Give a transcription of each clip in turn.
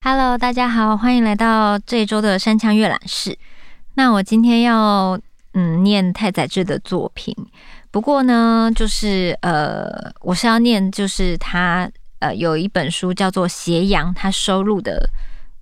Hello，大家好，欢迎来到这一周的山羌阅览室。那我今天要嗯念太宰治的作品，不过呢，就是呃，我是要念就是他呃有一本书叫做《斜阳》，他收录的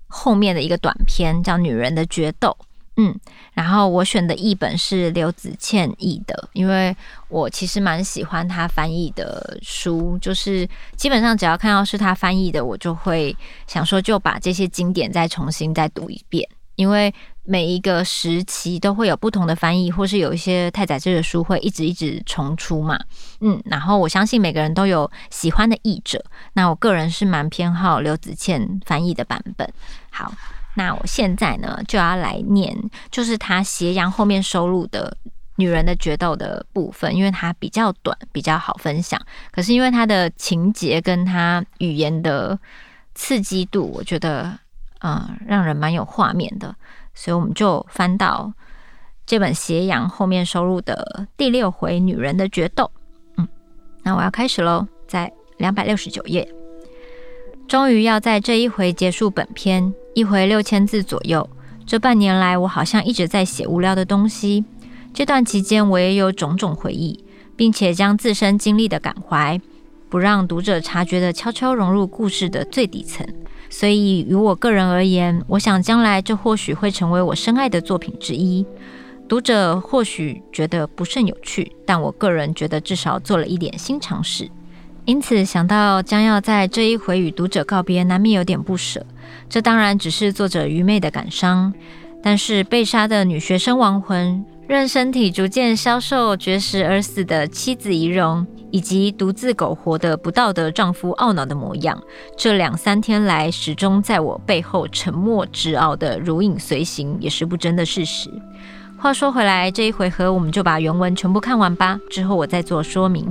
后面的一个短篇叫《女人的决斗》。嗯，然后我选的译本是刘子倩译的，因为我其实蛮喜欢他翻译的书，就是基本上只要看到是他翻译的，我就会想说就把这些经典再重新再读一遍，因为每一个时期都会有不同的翻译，或是有一些太宰治的书会一直一直重出嘛。嗯，然后我相信每个人都有喜欢的译者，那我个人是蛮偏好刘子倩翻译的版本。好。那我现在呢，就要来念，就是他斜阳后面收录的女人的决斗的部分，因为它比较短，比较好分享。可是因为它的情节跟它语言的刺激度，我觉得，嗯，让人蛮有画面的，所以我们就翻到这本斜阳后面收录的第六回女人的决斗。嗯，那我要开始喽，在两百六十九页，终于要在这一回结束本篇。一回六千字左右。这半年来，我好像一直在写无聊的东西。这段期间，我也有种种回忆，并且将自身经历的感怀，不让读者察觉的悄悄融入故事的最底层。所以，于我个人而言，我想将来这或许会成为我深爱的作品之一。读者或许觉得不甚有趣，但我个人觉得至少做了一点新尝试。因此，想到将要在这一回与读者告别，难免有点不舍。这当然只是作者愚昧的感伤，但是被杀的女学生亡魂，任身体逐渐消瘦、绝食而死的妻子遗容，以及独自苟活的不道德丈夫懊恼的模样，这两三天来始终在我背后沉默执拗的如影随形，也是不争的事实。话说回来，这一回合我们就把原文全部看完吧，之后我再做说明。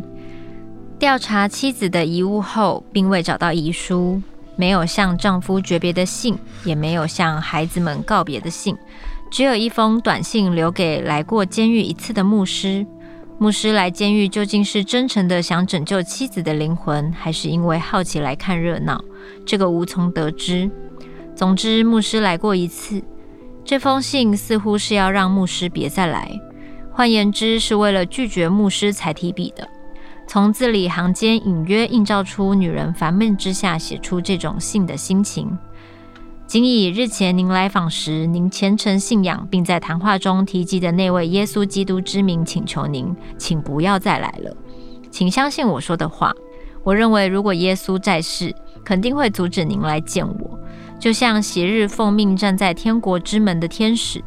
调查妻子的遗物后，并未找到遗书，没有向丈夫诀别的信，也没有向孩子们告别的信，只有一封短信留给来过监狱一次的牧师。牧师来监狱究竟是真诚的想拯救妻子的灵魂，还是因为好奇来看热闹？这个无从得知。总之，牧师来过一次。这封信似乎是要让牧师别再来，换言之，是为了拒绝牧师才提笔的。从字里行间隐约映照出女人烦闷之下写出这种信的心情。仅以日前您来访时，您虔诚信仰，并在谈话中提及的那位耶稣基督之名，请求您，请不要再来了。请相信我说的话。我认为，如果耶稣在世，肯定会阻止您来见我，就像昔日奉命站在天国之门的天使，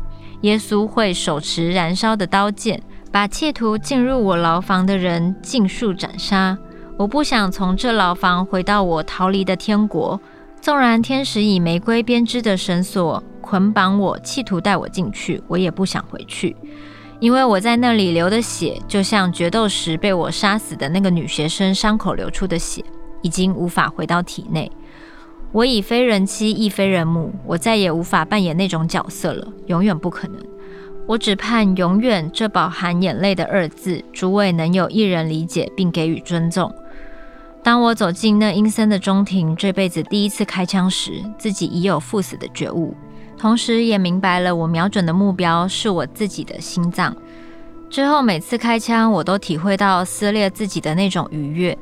耶稣会手持燃烧的刀剑。把企图进入我牢房的人尽数斩杀。我不想从这牢房回到我逃离的天国。纵然天使以玫瑰编织的绳索捆绑我，企图带我进去，我也不想回去，因为我在那里流的血，就像决斗时被我杀死的那个女学生伤口流出的血，已经无法回到体内。我已非人妻，亦非人母，我再也无法扮演那种角色了，永远不可能。我只盼永远这饱含眼泪的二字，诸位能有一人理解并给予尊重。当我走进那阴森的中庭，这辈子第一次开枪时，自己已有赴死的觉悟，同时也明白了我瞄准的目标是我自己的心脏。之后每次开枪，我都体会到撕裂自己的那种愉悦。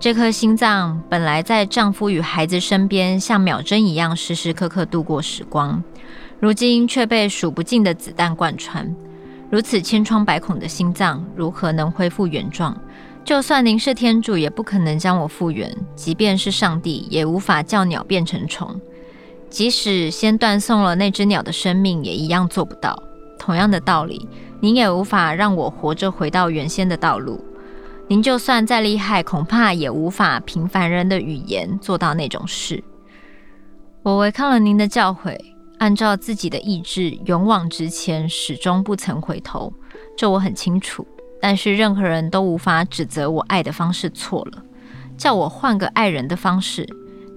这颗心脏本来在丈夫与孩子身边，像秒针一样时时刻刻度过时光。如今却被数不尽的子弹贯穿，如此千疮百孔的心脏如何能恢复原状？就算您是天主，也不可能将我复原；即便是上帝，也无法叫鸟变成虫。即使先断送了那只鸟的生命，也一样做不到。同样的道理，您也无法让我活着回到原先的道路。您就算再厉害，恐怕也无法平凡人的语言做到那种事。我违抗了您的教诲。按照自己的意志勇往直前，始终不曾回头，这我很清楚。但是任何人都无法指责我爱的方式错了，叫我换个爱人的方式。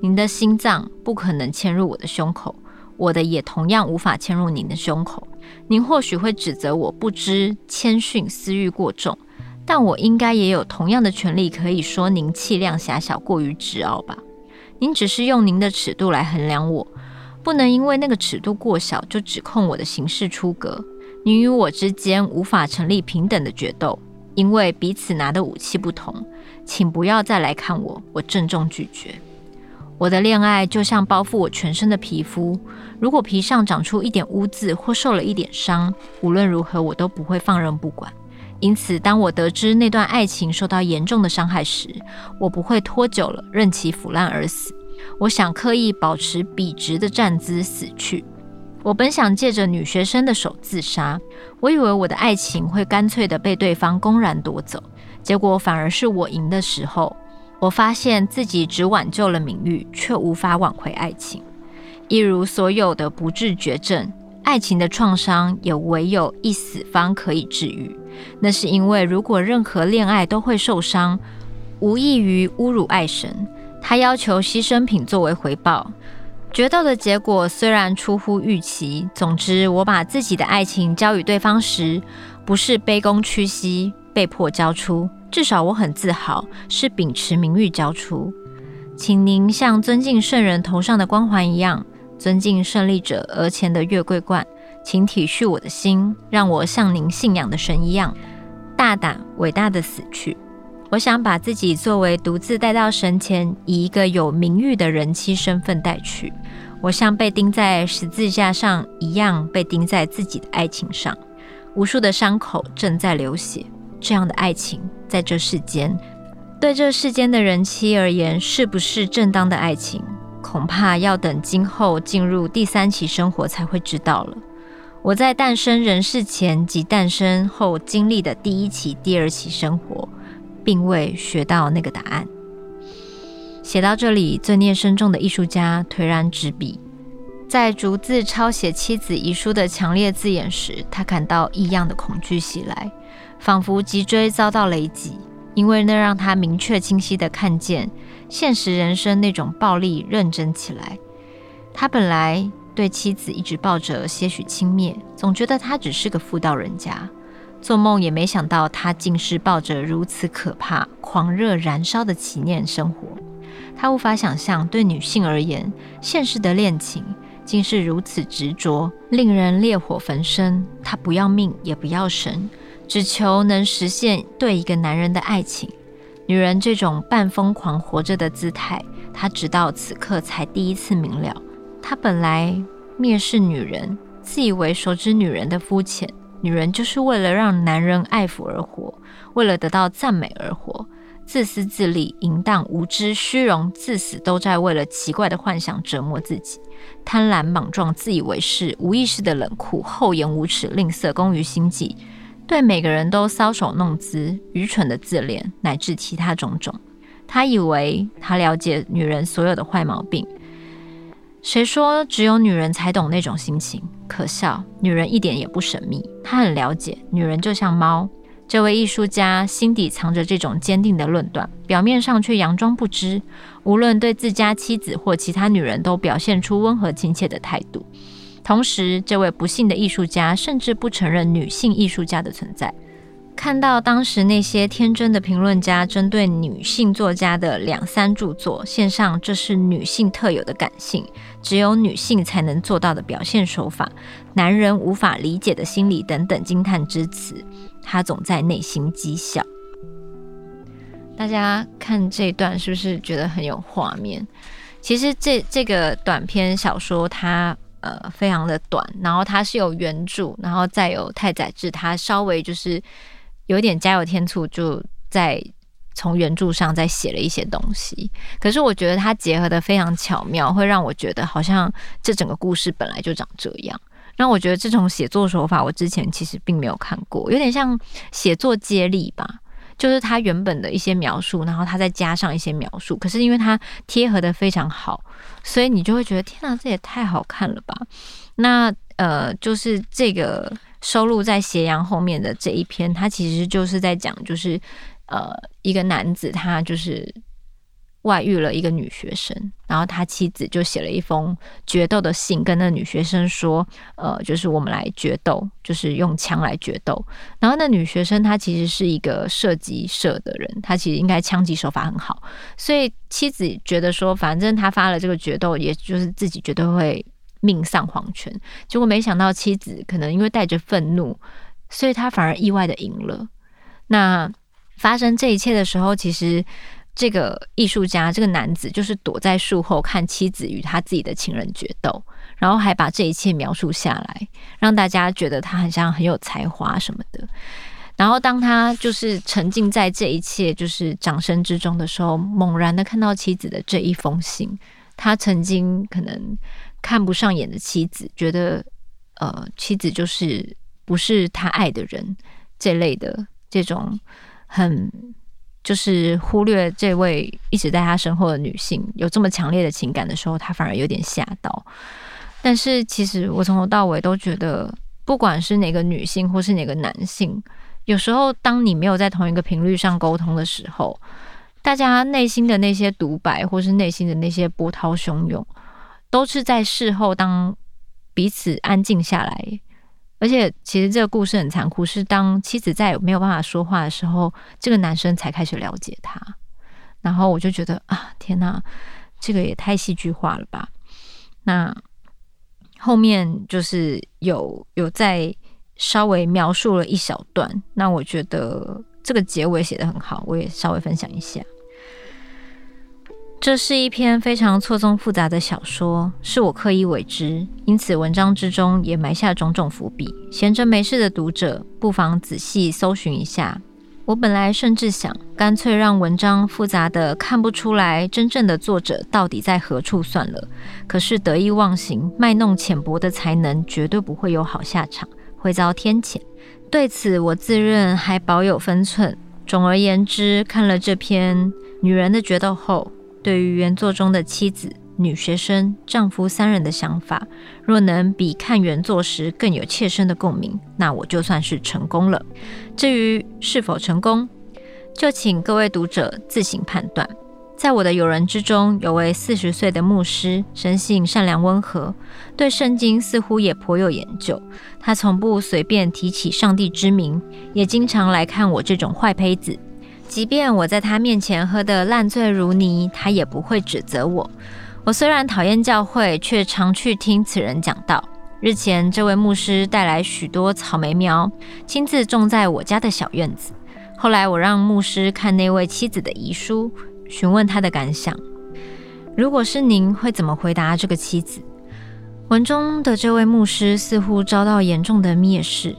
您的心脏不可能嵌入我的胸口，我的也同样无法嵌入您的胸口。您或许会指责我不知谦逊、私欲过重，但我应该也有同样的权利可以说您气量狭小、过于执拗吧？您只是用您的尺度来衡量我，不能因为那个尺度过小就指控我的行事出格。你与我之间无法成立平等的决斗，因为彼此拿的武器不同。请不要再来看我，我郑重拒绝。我的恋爱就像包覆我全身的皮肤，如果皮上长出一点污渍或受了一点伤，无论如何我都不会放任不管。因此，当我得知那段爱情受到严重的伤害时，我不会拖久了，任其腐烂而死。我想刻意保持笔直的站姿死去。我本想借着女学生的手自杀，我以为我的爱情会干脆地被对方公然夺走，结果反而是我赢的时候。我发现自己只挽救了名誉，却无法挽回爱情。一如所有的不治绝症，爱情的创伤也唯有一死方可以治愈。那是因为，如果任何恋爱都会受伤，无异于侮辱爱神。他要求牺牲品作为回报。决斗的结果虽然出乎预期，总之，我把自己的爱情交予对方时，不是卑躬屈膝，被迫交出。至少我很自豪，是秉持名誉交出。请您像尊敬圣人头上的光环一样，尊敬胜利者额前的月桂冠。请体恤我的心，让我像您信仰的神一样，大胆伟大的死去。我想把自己作为独自带到神前，以一个有名誉的人妻身份带去。我像被钉在十字架上一样，被钉在自己的爱情上。无数的伤口正在流血。这样的爱情，在这世间，对这世间的人妻而言，是不是正当的爱情？恐怕要等今后进入第三期生活才会知道了。我在诞生人世前及诞生后经历的第一期、第二期生活，并未学到那个答案。写到这里，罪孽深重的艺术家颓然执笔，在逐字抄写妻子遗书的强烈字眼时，他感到异样的恐惧袭来。仿佛脊椎遭到雷击，因为那让他明确清晰地看见现实人生那种暴力认真起来。他本来对妻子一直抱着些许轻蔑，总觉得他只是个妇道人家，做梦也没想到他竟是抱着如此可怕、狂热燃烧的祈念生活。他无法想象，对女性而言，现实的恋情竟是如此执着，令人烈火焚身。他不要命，也不要神。只求能实现对一个男人的爱情，女人这种半疯狂活着的姿态，他直到此刻才第一次明了。他本来蔑视女人，自以为熟知女人的肤浅。女人就是为了让男人爱抚而活，为了得到赞美而活，自私自利、淫荡、无知、虚荣，至死都在为了奇怪的幻想折磨自己。贪婪、莽撞、自以为是、无意识的冷酷、厚颜无耻、吝啬、工于心计。对每个人都搔首弄姿，愚蠢的自恋，乃至其他种种。他以为他了解女人所有的坏毛病。谁说只有女人才懂那种心情？可笑，女人一点也不神秘。他很了解，女人就像猫。这位艺术家心底藏着这种坚定的论断，表面上却佯装不知。无论对自家妻子或其他女人，都表现出温和亲切的态度。同时，这位不幸的艺术家甚至不承认女性艺术家的存在。看到当时那些天真的评论家针对女性作家的两三著作，献上这是女性特有的感性，只有女性才能做到的表现手法，男人无法理解的心理等等惊叹之词，他总在内心讥笑。大家看这段是不是觉得很有画面？其实这这个短篇小说它。呃，非常的短，然后它是有原著，然后再有太宰治，他稍微就是有点加油添醋，就在从原著上再写了一些东西。可是我觉得它结合的非常巧妙，会让我觉得好像这整个故事本来就长这样。那我觉得这种写作手法，我之前其实并没有看过，有点像写作接力吧。就是他原本的一些描述，然后他再加上一些描述，可是因为它贴合的非常好，所以你就会觉得天哪，这也太好看了吧？那呃，就是这个收录在斜阳后面的这一篇，他其实就是在讲，就是呃，一个男子他就是外遇了一个女学生，然后他妻子就写了一封决斗的信，跟那女学生说：“呃，就是我们来决斗，就是用枪来决斗。”然后那女学生她其实是一个射击社的人，她其实应该枪击手法很好，所以妻子觉得说，反正他发了这个决斗，也就是自己绝对会命丧黄泉。结果没想到妻子可能因为带着愤怒，所以他反而意外的赢了。那发生这一切的时候，其实。这个艺术家，这个男子就是躲在树后看妻子与他自己的情人决斗，然后还把这一切描述下来，让大家觉得他很像很有才华什么的。然后当他就是沉浸在这一切就是掌声之中的时候，猛然的看到妻子的这一封信，他曾经可能看不上眼的妻子，觉得呃妻子就是不是他爱的人，这类的这种很。就是忽略这位一直在他身后的女性有这么强烈的情感的时候，他反而有点吓到。但是其实我从头到尾都觉得，不管是哪个女性或是哪个男性，有时候当你没有在同一个频率上沟通的时候，大家内心的那些独白或是内心的那些波涛汹涌，都是在事后当彼此安静下来。而且，其实这个故事很残酷，是当妻子再也没有办法说话的时候，这个男生才开始了解他。然后我就觉得啊，天哪，这个也太戏剧化了吧！那后面就是有有在稍微描述了一小段，那我觉得这个结尾写得很好，我也稍微分享一下。这是一篇非常错综复杂的小说，是我刻意为之，因此文章之中也埋下种种伏笔。闲着没事的读者，不妨仔细搜寻一下。我本来甚至想，干脆让文章复杂的看不出来真正的作者到底在何处算了。可是得意忘形、卖弄浅薄的才能，绝对不会有好下场，会遭天谴。对此，我自认还保有分寸。总而言之，看了这篇《女人的决斗》后，对于原作中的妻子、女学生、丈夫三人的想法，若能比看原作时更有切身的共鸣，那我就算是成功了。至于是否成功，就请各位读者自行判断。在我的友人之中，有位四十岁的牧师，生性善良温和，对圣经似乎也颇有研究。他从不随便提起上帝之名，也经常来看我这种坏胚子。即便我在他面前喝得烂醉如泥，他也不会指责我。我虽然讨厌教会，却常去听此人讲道。日前，这位牧师带来许多草莓苗，亲自种在我家的小院子。后来，我让牧师看那位妻子的遗书，询问他的感想。如果是您，会怎么回答这个妻子？文中的这位牧师似乎遭到严重的蔑视，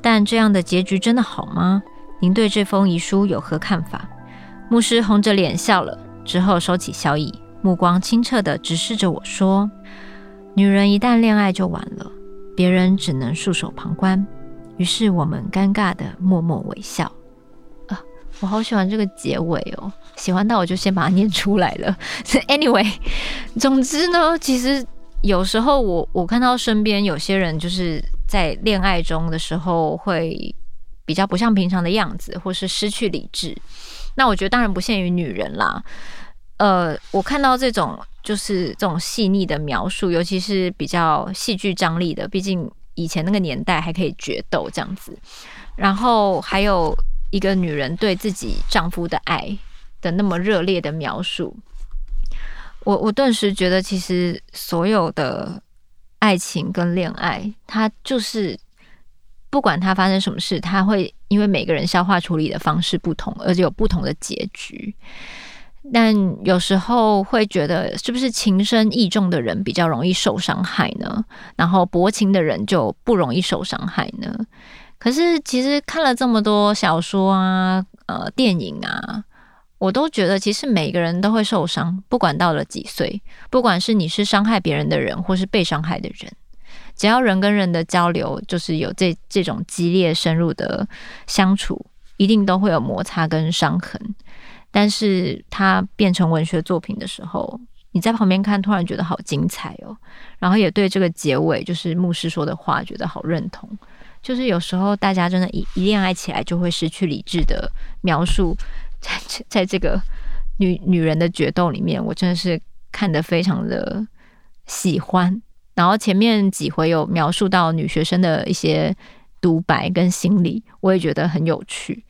但这样的结局真的好吗？您对这封遗书有何看法？牧师红着脸笑了，之后收起笑意，目光清澈地直视着我说：“女人一旦恋爱就完了，别人只能束手旁观。”于是我们尴尬地默默微笑。啊，我好喜欢这个结尾哦，喜欢到我就先把它念出来了。Anyway，总之呢，其实有时候我我看到身边有些人就是在恋爱中的时候会。比较不像平常的样子，或是失去理智。那我觉得当然不限于女人啦。呃，我看到这种就是这种细腻的描述，尤其是比较戏剧张力的，毕竟以前那个年代还可以决斗这样子。然后还有一个女人对自己丈夫的爱的那么热烈的描述，我我顿时觉得，其实所有的爱情跟恋爱，它就是。不管他发生什么事，他会因为每个人消化处理的方式不同，而且有不同的结局。但有时候会觉得，是不是情深义重的人比较容易受伤害呢？然后薄情的人就不容易受伤害呢？可是其实看了这么多小说啊、呃电影啊，我都觉得其实每个人都会受伤，不管到了几岁，不管是你是伤害别人的人，或是被伤害的人。只要人跟人的交流，就是有这这种激烈深入的相处，一定都会有摩擦跟伤痕。但是它变成文学作品的时候，你在旁边看，突然觉得好精彩哦。然后也对这个结尾，就是牧师说的话，觉得好认同。就是有时候大家真的，一一恋爱起来就会失去理智的描述，在 在这个女女人的决斗里面，我真的是看得非常的喜欢。然后前面几回有描述到女学生的一些独白跟心理，我也觉得很有趣。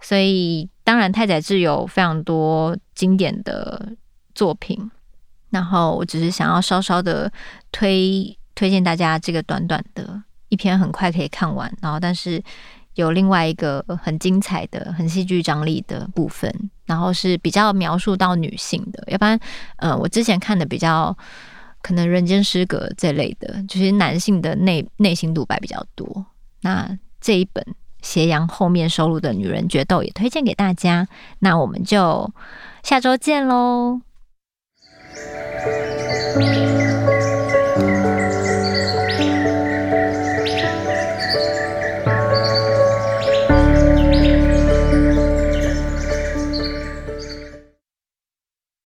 所以当然太宰治有非常多经典的作品，然后我只是想要稍稍的推推荐大家这个短短的一篇，很快可以看完。然后但是有另外一个很精彩的、很戏剧张力的部分，然后是比较描述到女性的。要不然，呃，我之前看的比较可能《人间失格》这类的，就是男性的内内心独白比较多。那这一本。斜阳后面收录的女人决斗也推荐给大家，那我们就下周见喽。